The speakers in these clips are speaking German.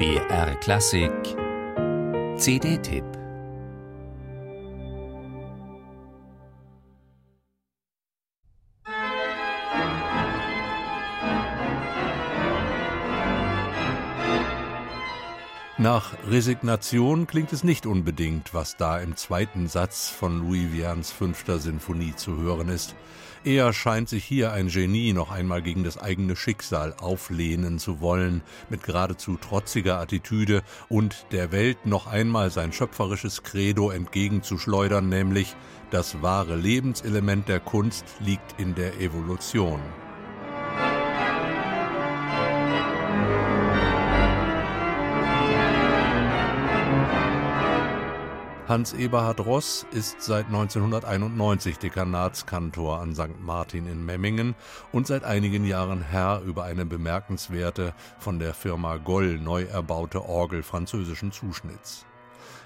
BR Klassik. CD-Tipp Nach Resignation klingt es nicht unbedingt, was da im zweiten Satz von Louis Vians fünfter Sinfonie zu hören ist. Eher scheint sich hier ein Genie noch einmal gegen das eigene Schicksal auflehnen zu wollen, mit geradezu trotziger Attitüde und der Welt noch einmal sein schöpferisches Credo entgegenzuschleudern, nämlich das wahre Lebenselement der Kunst liegt in der Evolution. Hans Eberhard Ross ist seit 1991 Dekanatskantor an St. Martin in Memmingen und seit einigen Jahren Herr über eine bemerkenswerte, von der Firma Goll neu erbaute Orgel französischen Zuschnitts.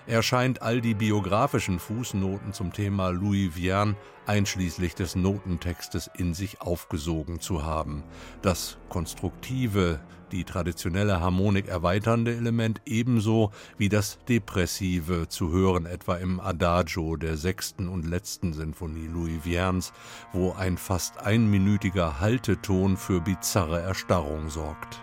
Er scheint all die biografischen Fußnoten zum Thema Louis Vierne einschließlich des Notentextes in sich aufgesogen zu haben. Das konstruktive, die traditionelle Harmonik erweiternde Element ebenso wie das depressive, zu hören etwa im Adagio der sechsten und letzten Sinfonie Louis Viernes, wo ein fast einminütiger Halteton für bizarre Erstarrung sorgt.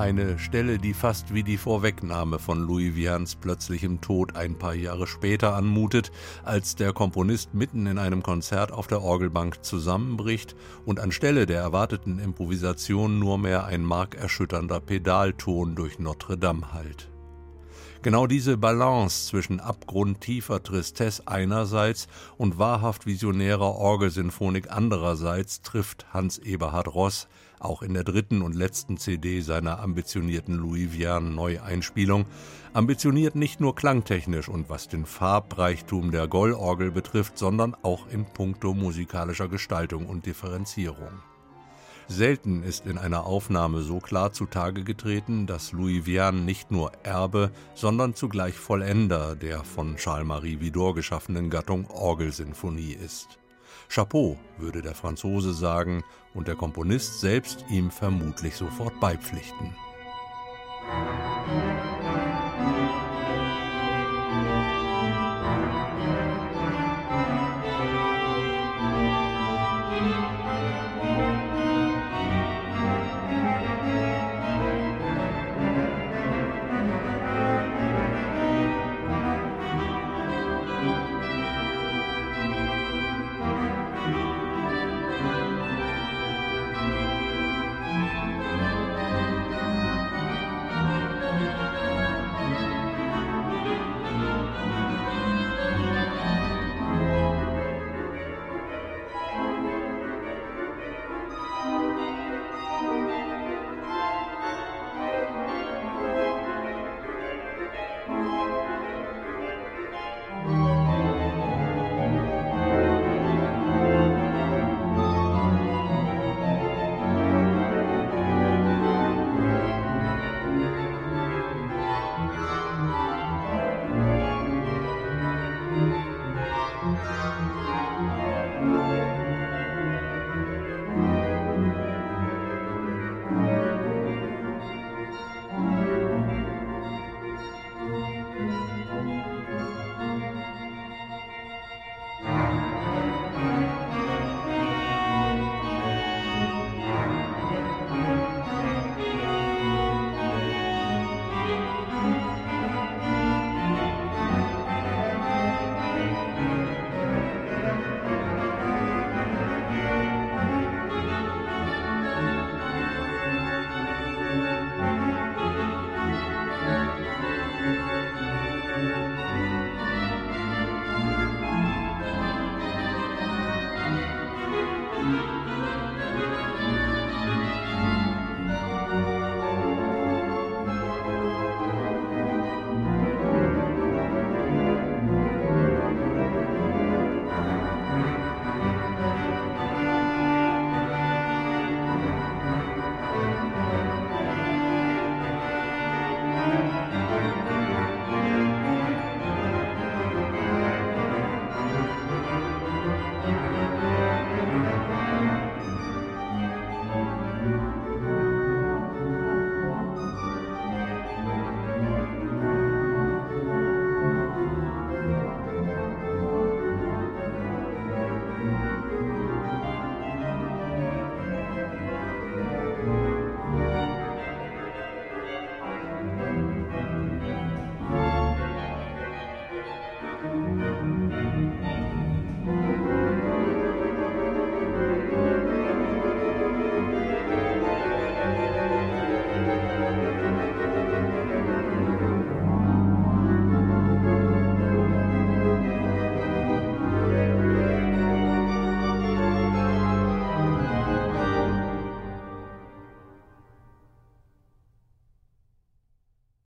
Eine Stelle, die fast wie die Vorwegnahme von Louis Vians plötzlichem Tod ein paar Jahre später anmutet, als der Komponist mitten in einem Konzert auf der Orgelbank zusammenbricht und anstelle der erwarteten Improvisation nur mehr ein markerschütternder Pedalton durch Notre Dame hallt. Genau diese Balance zwischen abgrundtiefer Tristesse einerseits und wahrhaft visionärer Orgelsinfonik andererseits trifft Hans Eberhard Ross auch in der dritten und letzten CD seiner ambitionierten Louis Vierne Neueinspielung, ambitioniert nicht nur klangtechnisch und was den Farbreichtum der Gollorgel betrifft, sondern auch in puncto musikalischer Gestaltung und Differenzierung. Selten ist in einer Aufnahme so klar zutage getreten, dass Louis Vierne nicht nur Erbe, sondern zugleich Vollender der von Charles-Marie Widor geschaffenen Gattung Orgelsinfonie ist. Chapeau, würde der Franzose sagen, und der Komponist selbst ihm vermutlich sofort beipflichten.